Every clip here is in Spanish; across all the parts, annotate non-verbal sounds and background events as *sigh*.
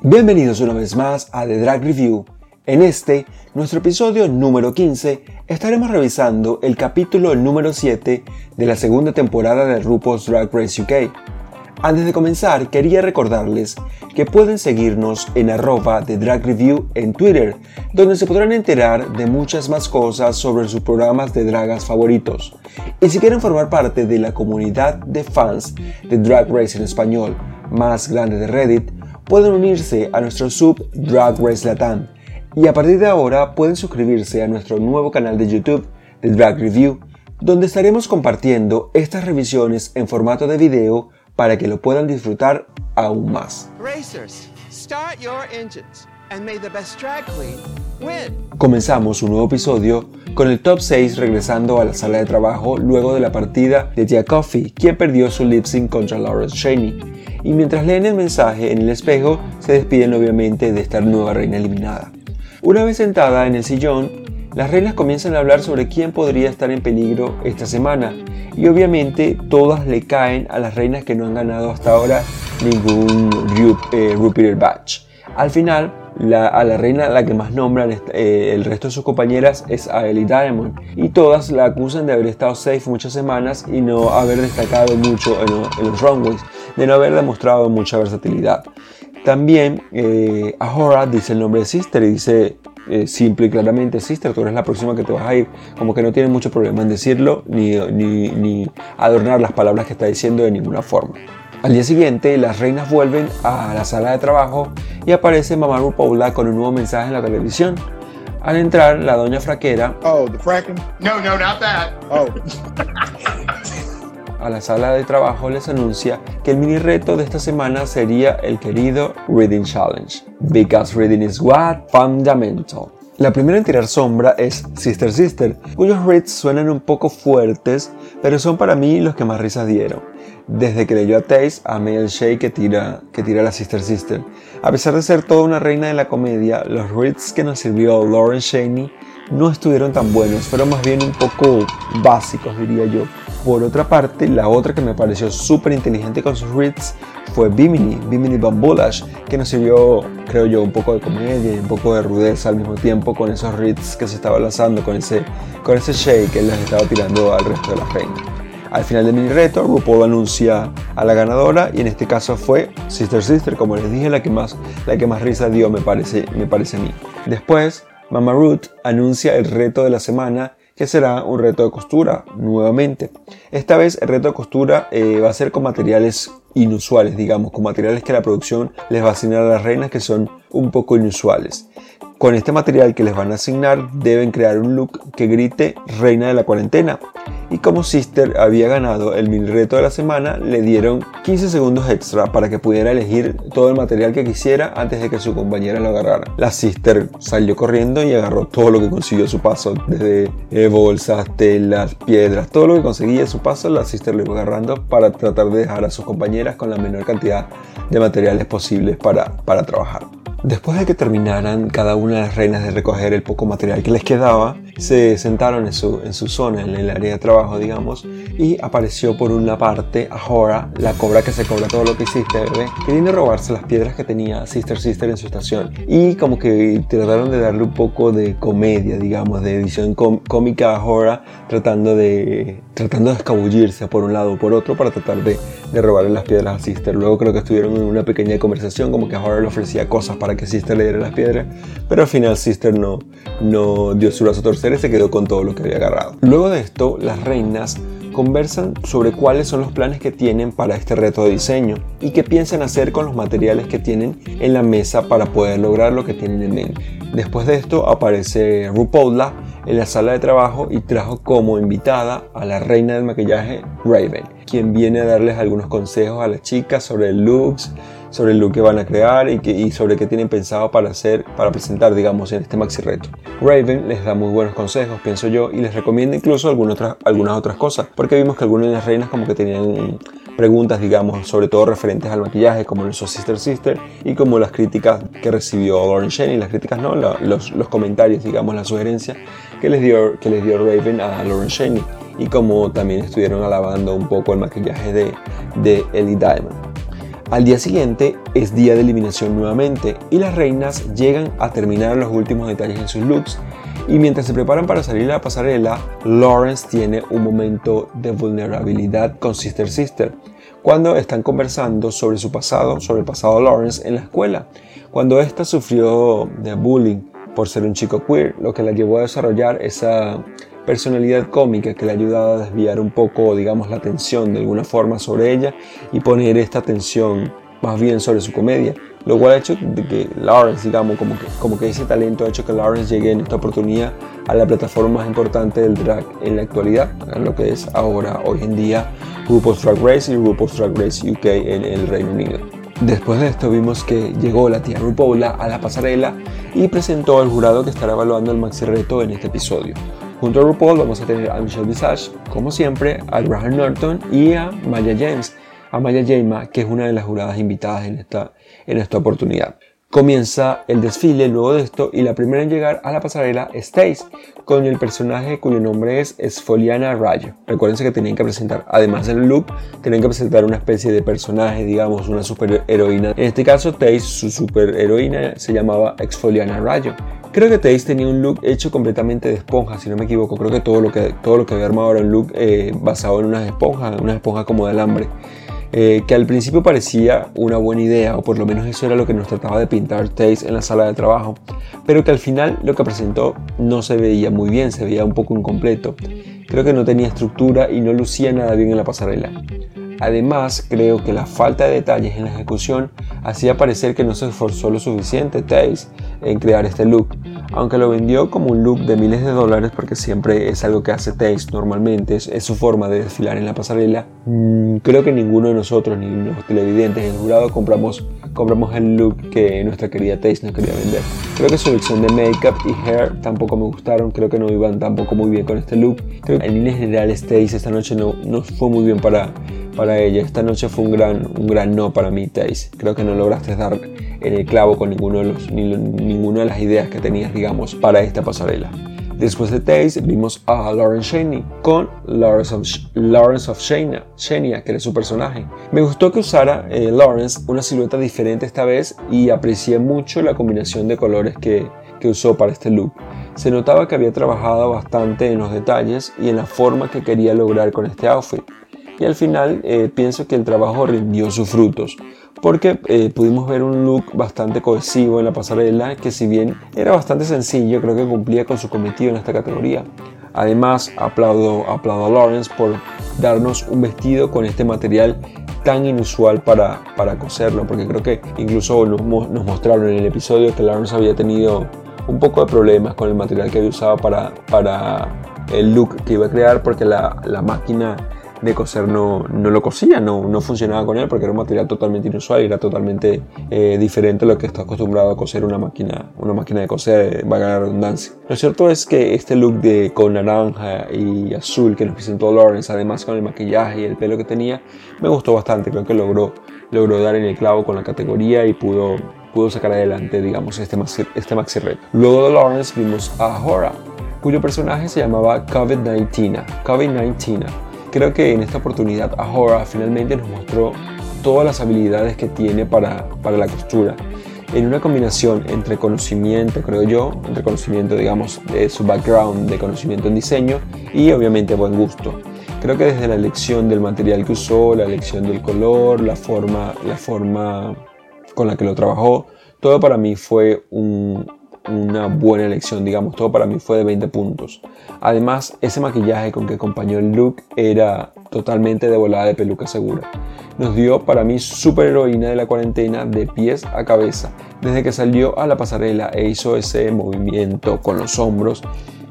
Bienvenidos una vez más a The Drag Review. En este, nuestro episodio número 15, estaremos revisando el capítulo número 7 de la segunda temporada de RuPaul's Drag Race UK. Antes de comenzar, quería recordarles que pueden seguirnos en arroba de Drag Review en Twitter, donde se podrán enterar de muchas más cosas sobre sus programas de dragas favoritos. Y si quieren formar parte de la comunidad de fans de Drag Race en español más grande de Reddit, pueden unirse a nuestro sub Drag Race Latam y a partir de ahora pueden suscribirse a nuestro nuevo canal de YouTube de Drag Review, donde estaremos compartiendo estas revisiones en formato de video para que lo puedan disfrutar aún más. Comenzamos un nuevo episodio con el top 6 regresando a la sala de trabajo luego de la partida de Tia Coffee, quien perdió su lip sync contra Lawrence Cheney. Y mientras leen el mensaje en el espejo, se despiden obviamente de esta nueva reina eliminada. Una vez sentada en el sillón, las reinas comienzan a hablar sobre quién podría estar en peligro esta semana. Y obviamente todas le caen a las reinas que no han ganado hasta ahora ningún eh, Repeater Batch. Al final, a la reina la que más nombran eh, el resto de sus compañeras es a Ellie Diamond y todas la acusan de haber estado safe muchas semanas y no haber destacado mucho en, los runways, de no haber demostrado mucha versatilidad. También eh, Ahora dice el nombre de Sister y dice eh, simple y claramente Sister, tú eres la próxima que te vas a ir, como que no tiene mucho problema en decirlo ni, ni, ni adornar las palabras que está diciendo de ninguna forma. Al día siguiente, las reinas vuelven a la sala de trabajo y aparece mamá Paula con un nuevo mensaje en la televisión. Al entrar, la doña fraquera. Oh, the fracking? No, no, not that. Oh. *laughs* a la sala de trabajo les anuncia que el mini reto de esta semana sería el querido Reading Challenge. Because reading is what? Fundamental. La primera en tirar sombra es Sister Sister, cuyos reads suenan un poco fuertes, pero son para mí los que más risas dieron. Desde que leyó a Taze, a el Shea que tira, que tira la Sister Sister. A pesar de ser toda una reina de la comedia, los reads que nos sirvió Lauren Shaney no estuvieron tan buenos, fueron más bien un poco básicos, diría yo. Por otra parte, la otra que me pareció súper inteligente con sus reads fue Bimini, Bimini Bambulash, que nos sirvió, creo yo, un poco de comedia y un poco de rudeza al mismo tiempo con esos reads que se estaba lanzando, con ese, con ese shake que les estaba tirando al resto de la reinas. Al final del mini reto, RuPaul anuncia a la ganadora y en este caso fue Sister Sister, como les dije, la que más, la que más risa dio me parece, me parece a mí. Después, Mama Ruth anuncia el reto de la semana que será un reto de costura nuevamente. Esta vez el reto de costura eh, va a ser con materiales inusuales, digamos, con materiales que la producción les va a asignar a las reinas que son un poco inusuales. Con este material que les van a asignar deben crear un look que grite reina de la cuarentena y como Sister había ganado el mini reto de la semana, le dieron 15 segundos extra para que pudiera elegir todo el material que quisiera antes de que su compañera lo agarrara. La Sister salió corriendo y agarró todo lo que consiguió su paso, desde eh, bolsas, telas, piedras, todo lo que conseguía su paso, la Sister lo iba agarrando para tratar de dejar a sus con la menor cantidad de materiales posibles para, para trabajar. Después de que terminaran cada una de las reinas de recoger el poco material que les quedaba, se sentaron en su, en su zona, en el área de trabajo, digamos, y apareció por una parte Ahora, la cobra que se cobra todo lo que hiciste, bebé, queriendo robarse las piedras que tenía Sister Sister en su estación. Y como que trataron de darle un poco de comedia, digamos, de edición cómica a Ahora, tratando de, tratando de escabullirse por un lado o por otro para tratar de, de robarle las piedras a Sister. Luego creo que estuvieron en una pequeña conversación, como que Ahora le ofrecía cosas para que Sister le diera las piedras, pero al final Sister no, no dio su brazo a torcer y se quedó con todo lo que había agarrado. Luego de esto, las reinas conversan sobre cuáles son los planes que tienen para este reto de diseño y qué piensan hacer con los materiales que tienen en la mesa para poder lograr lo que tienen en mente. Después de esto aparece RuPaula en la sala de trabajo y trajo como invitada a la reina del maquillaje Raven, quien viene a darles algunos consejos a las chicas sobre looks, sobre look que van a crear y, que, y sobre qué tienen pensado para hacer, para presentar, digamos, en este maxi reto. Raven les da muy buenos consejos, pienso yo, y les recomienda incluso algunas otras, algunas otras cosas, porque vimos que algunas de las reinas como que tenían preguntas, digamos, sobre todo referentes al maquillaje, como lo hizo Sister Sister, y como las críticas que recibió Lauren Shaney, las críticas no, los, los comentarios, digamos, la sugerencia que les dio, que les dio Raven a Lauren Shaney, y como también estuvieron alabando un poco el maquillaje de, de Ellie Diamond. Al día siguiente es día de eliminación nuevamente y las reinas llegan a terminar los últimos detalles en sus looks. Y mientras se preparan para salir a la pasarela, Lawrence tiene un momento de vulnerabilidad con Sister Sister, cuando están conversando sobre su pasado, sobre el pasado de Lawrence en la escuela, cuando ésta sufrió de bullying por ser un chico queer, lo que la llevó a desarrollar esa personalidad cómica que le ha ayudado a desviar un poco, digamos, la atención de alguna forma sobre ella y poner esta atención más bien sobre su comedia lo cual ha hecho de que Lawrence, digamos, como que, como que ese talento ha hecho que Lawrence llegue en esta oportunidad a la plataforma más importante del drag en la actualidad, lo que es ahora, hoy en día, RuPaul's Drag Race y RuPaul's Drag Race UK en el Reino Unido. Después de esto vimos que llegó la tía RuPaul a la pasarela y presentó al jurado que estará evaluando el maxi reto en este episodio. Junto a RuPaul vamos a tener a Michelle Visage, como siempre, a Graham Norton y a Maya James, a Maya Jama, que es una de las juradas invitadas en esta, en esta oportunidad. Comienza el desfile luego de esto y la primera en llegar a la pasarela es Stace, con el personaje cuyo nombre es Esfoliana Rayo. Recuerden que tenían que presentar, además del look, tenían que presentar una especie de personaje, digamos, una superheroína. En este caso, Taze, su superheroína, se llamaba Exfoliana Rayo. Creo que Taze tenía un look hecho completamente de esponja, si no me equivoco. Creo que todo lo que, todo lo que había armado era un look eh, basado en unas esponjas, una esponja como de alambre. Eh, que al principio parecía una buena idea, o por lo menos eso era lo que nos trataba de pintar Taze en la sala de trabajo, pero que al final lo que presentó no se veía muy bien, se veía un poco incompleto. Creo que no tenía estructura y no lucía nada bien en la pasarela. Además, creo que la falta de detalles en la ejecución hacía parecer que no se esforzó lo suficiente Taze en crear este look, aunque lo vendió como un look de miles de dólares porque siempre es algo que hace Taze normalmente, es, su forma de desfilar en la pasarela, mm, creo que ninguno de nosotros, ni los televidentes ni el jurado, compramos, compramos el look que nuestra querida Taze nos quería vender. Creo que su elección de make-up y hair tampoco me gustaron, creo que no iban tampoco muy bien con este look. Creo que en líneas generales Taze esta noche no, no fue muy bien para para ella. Esta noche fue un gran, un gran no para mí, Taze. Creo que no lograste dar en el clavo con ninguno de los, ni, ninguna de las ideas que tenías, digamos, para esta pasarela. Después de Taze vimos a Lauren Shaney con Lawrence of, Lawrence of Shania, que era su personaje. Me gustó que usara eh, Lawrence una silueta diferente esta vez y aprecié mucho la combinación de colores que, que usó para este look. Se notaba que había trabajado bastante en los detalles y en la forma que quería lograr con este outfit y al final eh, pienso que el trabajo rindió sus frutos porque eh, pudimos ver un look bastante cohesivo en la pasarela que si bien era bastante sencillo creo que cumplía con su cometido en esta categoría. Además aplaudo, aplaudo a Lawrence por darnos un vestido con este material tan inusual para, para coserlo porque creo que incluso nos, nos mostraron en el episodio que Lawrence había tenido un poco de problemas con el material que había usado para, para el look que iba a crear porque la, la máquina de coser no, no lo cosía, no, no, funcionaba con él porque era un material totalmente inusual y era totalmente eh, diferente a lo que está acostumbrado a coser una máquina, una máquina de coser, va a ganar redundancia. Lo cierto es que este look de con naranja y azul que nos presentó Lawrence, además con el maquillaje y el pelo que tenía, me gustó bastante, creo que logró, logró dar en el clavo con la categoría y pudo, pudo sacar adelante, digamos, este maxi, este maxi red. Luego de Lawrence vimos a Hora, cuyo personaje se llamaba COVID-19. COVID-19 Creo que en esta oportunidad Ahora finalmente nos mostró todas las habilidades que tiene para, para la costura en una combinación entre conocimiento, creo yo, entre conocimiento, digamos, de su background de conocimiento en diseño y obviamente buen gusto. Creo que desde la elección del material que usó, la elección del color, la forma, la forma con la que lo trabajó, todo para mí fue un, una buena elección, digamos, todo para mí fue de 20 puntos. Además, ese maquillaje con que acompañó el look era totalmente de volada de peluca segura. Nos dio para mí super heroína de la cuarentena de pies a cabeza. Desde que salió a la pasarela e hizo ese movimiento con los hombros,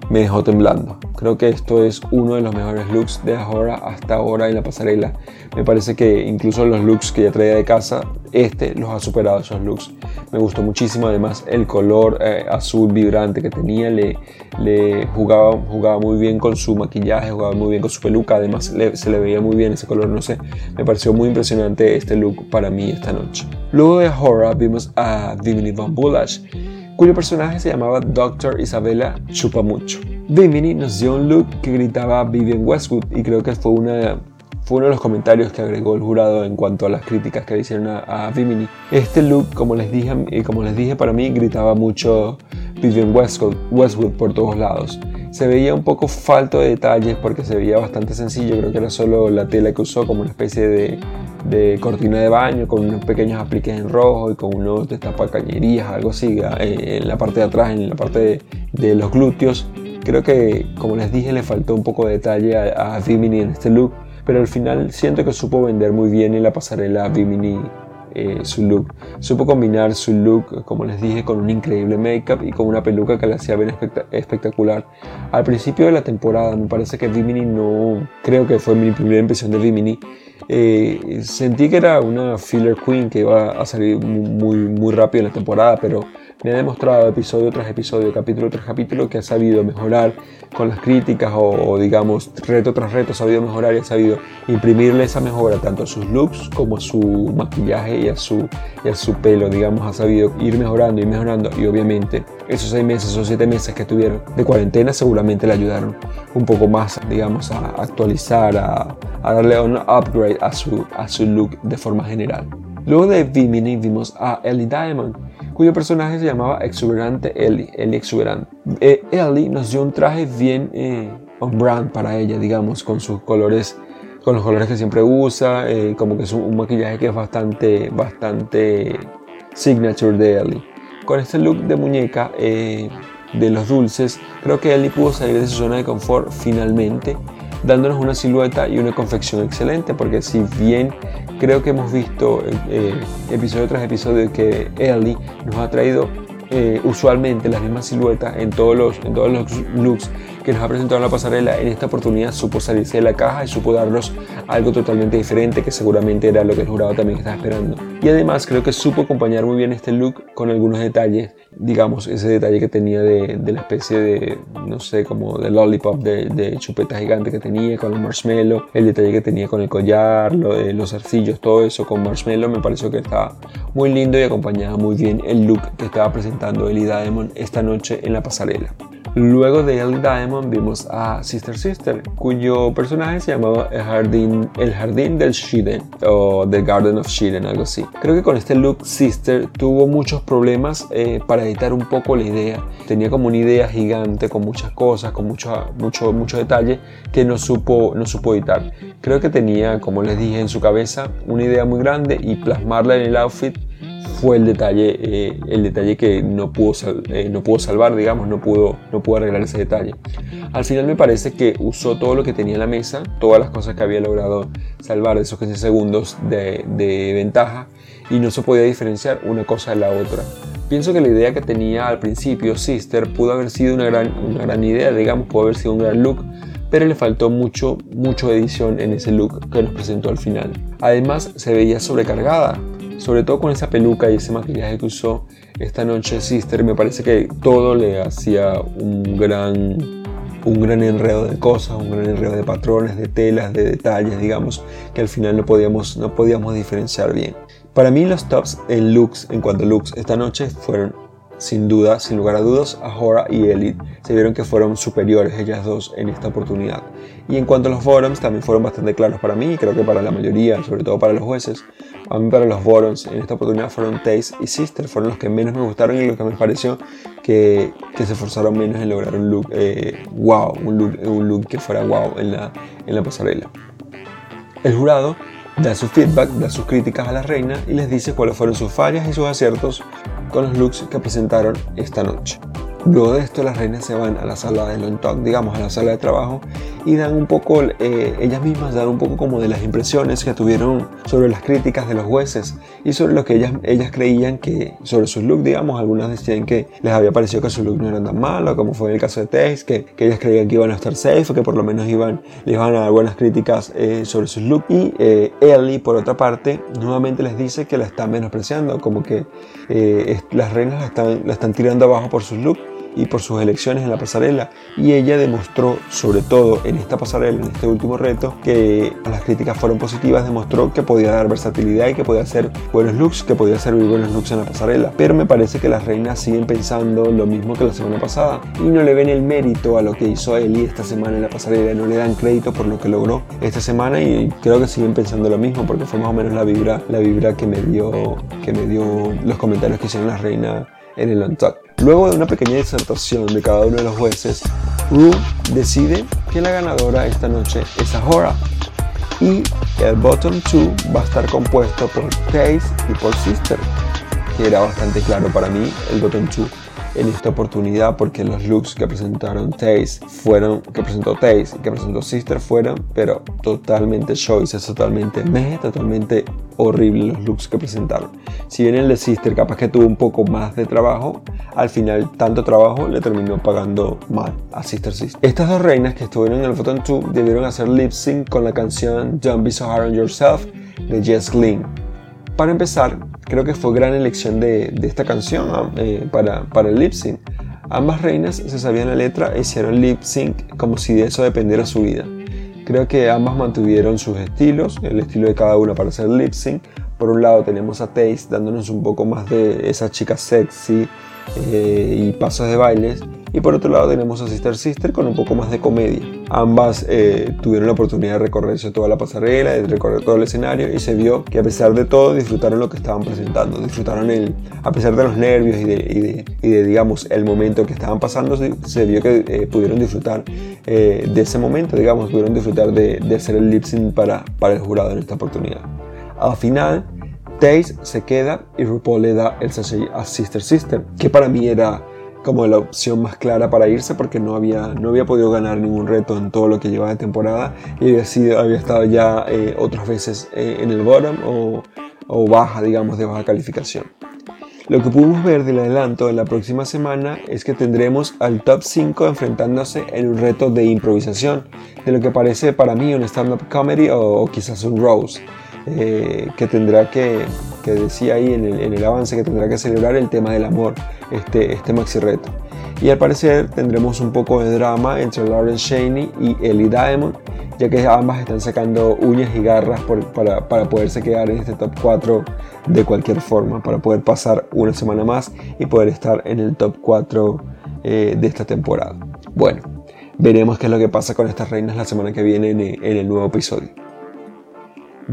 me dejó temblando. Creo que esto es uno de los mejores looks de Ahora hasta ahora en la pasarela. Me parece que incluso los looks que ya traía de casa, este los ha superado esos looks. Me gustó muchísimo, además el color eh, azul vibrante que tenía, le, jugaba, jugaba muy bien con su maquillaje, jugaba muy bien con su peluca, además se le veía muy bien ese color, no sé. Me pareció muy impresionante este look para mí esta noche. Luego de Ahora vimos a Dimini Van Bullash cuyo personaje se llamaba Dr. Isabella Chupamucho. Bimini nos dio un look que gritaba Vivian Westwood y creo que fue, una, fue uno de los comentarios que agregó el jurado en cuanto a las críticas que le hicieron a, Bimini. Este look, como les, dije, eh, como les dije, para mí gritaba mucho Vivian Westwood, Westwood por todos lados. Se veía un poco falto de detalles porque se veía bastante sencillo, creo que era solo la tela que usó como una especie de de cortina de baño con unos pequeños apliques en rojo y con unos destapacañerías, algo así, eh, en la parte de atrás, en la parte de, los glúteos. Creo que, como les dije, le faltó un poco de detalle a, a Vimini en este look, pero al final siento que supo vender muy bien en la pasarela Vimini eh, su look. Supo combinar su look, como les dije, con un increíble make-up y con una peluca que le hacía ver espectacular. Al principio de la temporada, me parece que Vimini no, creo que fue mi primera impresión de Vimini, eh, sentí que era una filler queen que iba a salir muy, muy rápido en la temporada, pero me ha demostrado episodio tras episodio, capítulo tras capítulo, que ha sabido mejorar con las críticas o, digamos reto tras reto, ha sabido mejorar y ha sabido imprimirle esa mejora tanto a sus looks como a su maquillaje y a su, y a su pelo, digamos, ha sabido ir mejorando y mejorando y obviamente esos seis meses o siete meses que tuvieron de cuarentena seguramente le ayudaron un poco más, digamos, a actualizar, a, a darle un upgrade a su, a su look de forma general. Luego de Vimini vimos a Ellie Diamond, cuyo personaje se llamaba Exuberante Ellie, Ellie Exuberante. Eh, Ellie nos dio un traje bien eh, on brand para ella, digamos, con sus colores, con los colores que siempre usa, eh, como que es un, maquillaje que es bastante, bastante signature de Ellie. Con este look de muñeca de los dulces, creo que Ellie pudo salir de su zona de confort finalmente dándonos una silueta y una confección excelente, porque si bien creo que hemos visto eh, episodio tras episodio que Ellie nos ha traído eh, usualmente las mismas siluetas en todos, los, en todos los looks que nos ha presentado en la pasarela, en esta oportunidad supo salirse de la caja y supo darnos algo totalmente diferente que seguramente era lo que el jurado también estaba esperando. Y además creo que supo acompañar muy bien este look con algunos detalles, digamos ese detalle que tenía de, la especie de, no sé, como de lollipop, de, de, chupeta gigante que tenía con el marshmallow, el detalle que tenía con el collar, lo, de los arcillos, todo eso con marshmallow me pareció que estaba muy lindo y acompañaba muy bien el look que estaba presentando Ellie Diamond esta noche en la pasarela. Luego de El Diamond vimos a Sister Sister, cuyo personaje se llamaba El Jardín, el jardín del Shiden o The Garden of Shiden, algo así. Creo que con este look Sister tuvo muchos problemas eh, para editar un poco la idea. Tenía como una idea gigante con muchas cosas, con mucho, mucho, mucho detalle que no supo, no supo editar. Creo que tenía, como les dije, en su cabeza una idea muy grande y plasmarla en el outfit fue el detalle, eh, el detalle que no pudo, eh, no pudo salvar, digamos, no pudo, no pudo arreglar ese detalle. Al final me parece que usó todo lo que tenía en la mesa, todas las cosas que había logrado salvar de esos 15 segundos de, de ventaja y no se podía diferenciar una cosa de la otra. Pienso que la idea que tenía al principio Sister pudo haber sido una gran, una gran idea, digamos, pudo haber sido un gran look, pero le faltó mucho, mucho edición en ese look que nos presentó al final. Además, se veía sobrecargada, sobre todo con esa peluca y ese maquillaje que usó esta noche Sister, me parece que todo le hacía un gran, un gran enredo de cosas, un gran enredo de patrones, de telas, de detalles, digamos, que al final no podíamos, no podíamos diferenciar bien. Para mí los tops en looks, en cuanto a looks, esta noche fueron sin duda, sin lugar a dudas, Ahora y Elite se vieron que fueron superiores ellas dos en esta oportunidad. Y en cuanto a los bottoms, también fueron bastante claros para mí y creo que para la mayoría, sobre todo para los jueces. A mí para los bottoms en esta oportunidad fueron Taze y Sister, fueron los que menos me gustaron y los que me pareció que, que se esforzaron menos en lograr un look eh, wow, un look, un look que fuera wow en la, en la pasarela. El jurado da su feedback, da sus críticas a la reina y les dice cuáles fueron sus fallas y sus aciertos con los looks que presentaron esta noche. Luego de esto las reinas se van a la sala de long talk, digamos, a la sala de trabajo y dan un poco, eh, ellas mismas dan un poco como de las impresiones que tuvieron sobre las críticas de los jueces y sobre lo que ellas, ellas creían que, sobre sus looks, digamos, algunas decían que les había parecido que sus looks no eran tan malos, como fue en el caso de Tess, que, que ellas creían que iban a estar safe o que por lo menos iban, les iban a dar buenas críticas eh, sobre sus looks. Y eh, Ellie, por otra parte, nuevamente les dice que la están menospreciando, como que las reinas la están, la están tirando abajo por sus looks y por sus elecciones en la pasarela. Y ella demostró, sobre todo en esta pasarela, en este último reto, que las críticas fueron positivas, demostró que podía dar versatilidad y que podía hacer buenos looks, que podía muy buenos looks en la pasarela. Pero me parece que las reinas siguen pensando lo mismo que la semana pasada y no le ven el mérito a lo que hizo Eli esta semana en la pasarela, no le dan crédito por lo que logró esta semana y creo que siguen pensando lo mismo porque fue más o menos la vibra, la vibra que me dio, que me dio los comentarios que hicieron las reinas en el on Luego de una pequeña disertación de cada uno de los jueces, Rue decide que la ganadora esta noche es Ahora y el bottom 2 va a estar compuesto por Taze y por Sister, que era bastante claro para mí el bottom 2 en esta oportunidad porque los looks que presentaron Taze fueron, que presentó Taze y que presentó Sister fueron, pero totalmente choices, totalmente meh, totalmente horrible los looks que presentaron. Si bien el de Sister capaz que tuvo un poco más de trabajo, al final tanto trabajo le terminó pagando mal a Sister Sister. Estas dos reinas que estuvieron en el Photon 2 debieron hacer lip sync con la canción Don't Be So Hard on Yourself de Jess Glynn. Para empezar, creo que fue gran elección de, esta canción eh, para, el lip sync. Ambas reinas se sabían la letra e hicieron lip sync como si de eso dependiera su vida. Creo que ambas mantuvieron sus estilos, el estilo de cada una para hacer lip sync. Por un lado tenemos a Taste dándonos un poco más de esa chica sexy eh, y pasos de bailes y por otro lado tenemos a Sister Sister con un poco más de comedia. Ambas eh, tuvieron la oportunidad de recorrerse toda la pasarela, de recorrer todo el escenario y se vio que a pesar de todo disfrutaron lo que estaban presentando, disfrutaron el, a pesar de los nervios y de, y de, digamos el momento que estaban pasando, se, vio que eh, pudieron disfrutar de ese momento, digamos, pudieron disfrutar de, de hacer el lip sync para, para el jurado en esta oportunidad. Al final, Taze se queda y RuPaul le da el sachet a Sister Sister, que para mí era como la opción más clara para irse porque no había, no había podido ganar ningún reto en todo lo que llevaba de temporada y había, sido, había estado ya eh, otras veces eh, en el bottom o, o, baja, digamos, de baja calificación. Lo que pudimos ver del adelanto en la próxima semana es que tendremos al top 5 enfrentándose en un reto de improvisación, de lo que parece para mí un stand-up comedy o, quizás un rose, eh, que tendrá que, que decía ahí en el, avance, que tendrá que celebrar el tema del amor este, este maxi reto. Y al parecer tendremos un poco de drama entre Lauren Shaney y Ellie Diamond, ya que ambas están sacando uñas y garras para, para, poderse quedar en este top 4 de cualquier forma, para poder pasar una semana más y poder estar en el top 4 eh, de esta temporada. Bueno, veremos qué es lo que pasa con estas reinas la semana que viene en el nuevo episodio.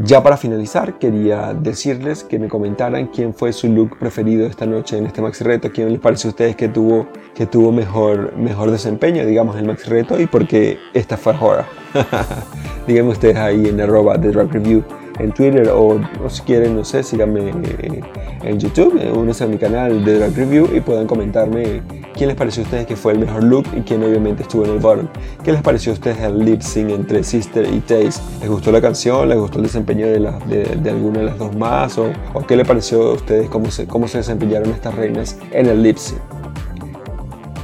Ya para finalizar, quería decirles que me comentaran quién fue su look preferido esta noche en este maxi reto, quién les parece a ustedes que tuvo, que tuvo mejor, mejor desempeño, digamos, en el maxi reto y por qué esta fue ahora. *laughs* Díganme ustedes ahí en arroba de Drag Review en Twitter o, si quieren, no sé, síganme eh, en YouTube, eh, únanse a mi canal de Drag Review y puedan comentarme quién les pareció a ustedes que fue el mejor look y quién obviamente estuvo en el bottom. ¿Qué les pareció a ustedes el lip sync entre Sister y Taze? ¿Les gustó la canción? ¿Les gustó el desempeño de, de, alguna de las dos más? ¿O, qué les pareció a ustedes cómo se, cómo se desempeñaron estas reinas en el lip sync?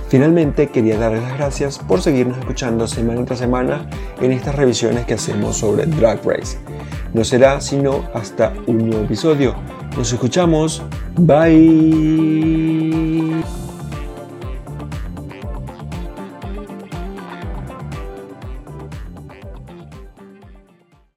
Finalmente, quería darles las gracias por seguirnos escuchando semana tras semana en estas revisiones que hacemos sobre Drag Race. No será sino hasta un nuevo episodio. Nos escuchamos. Bye.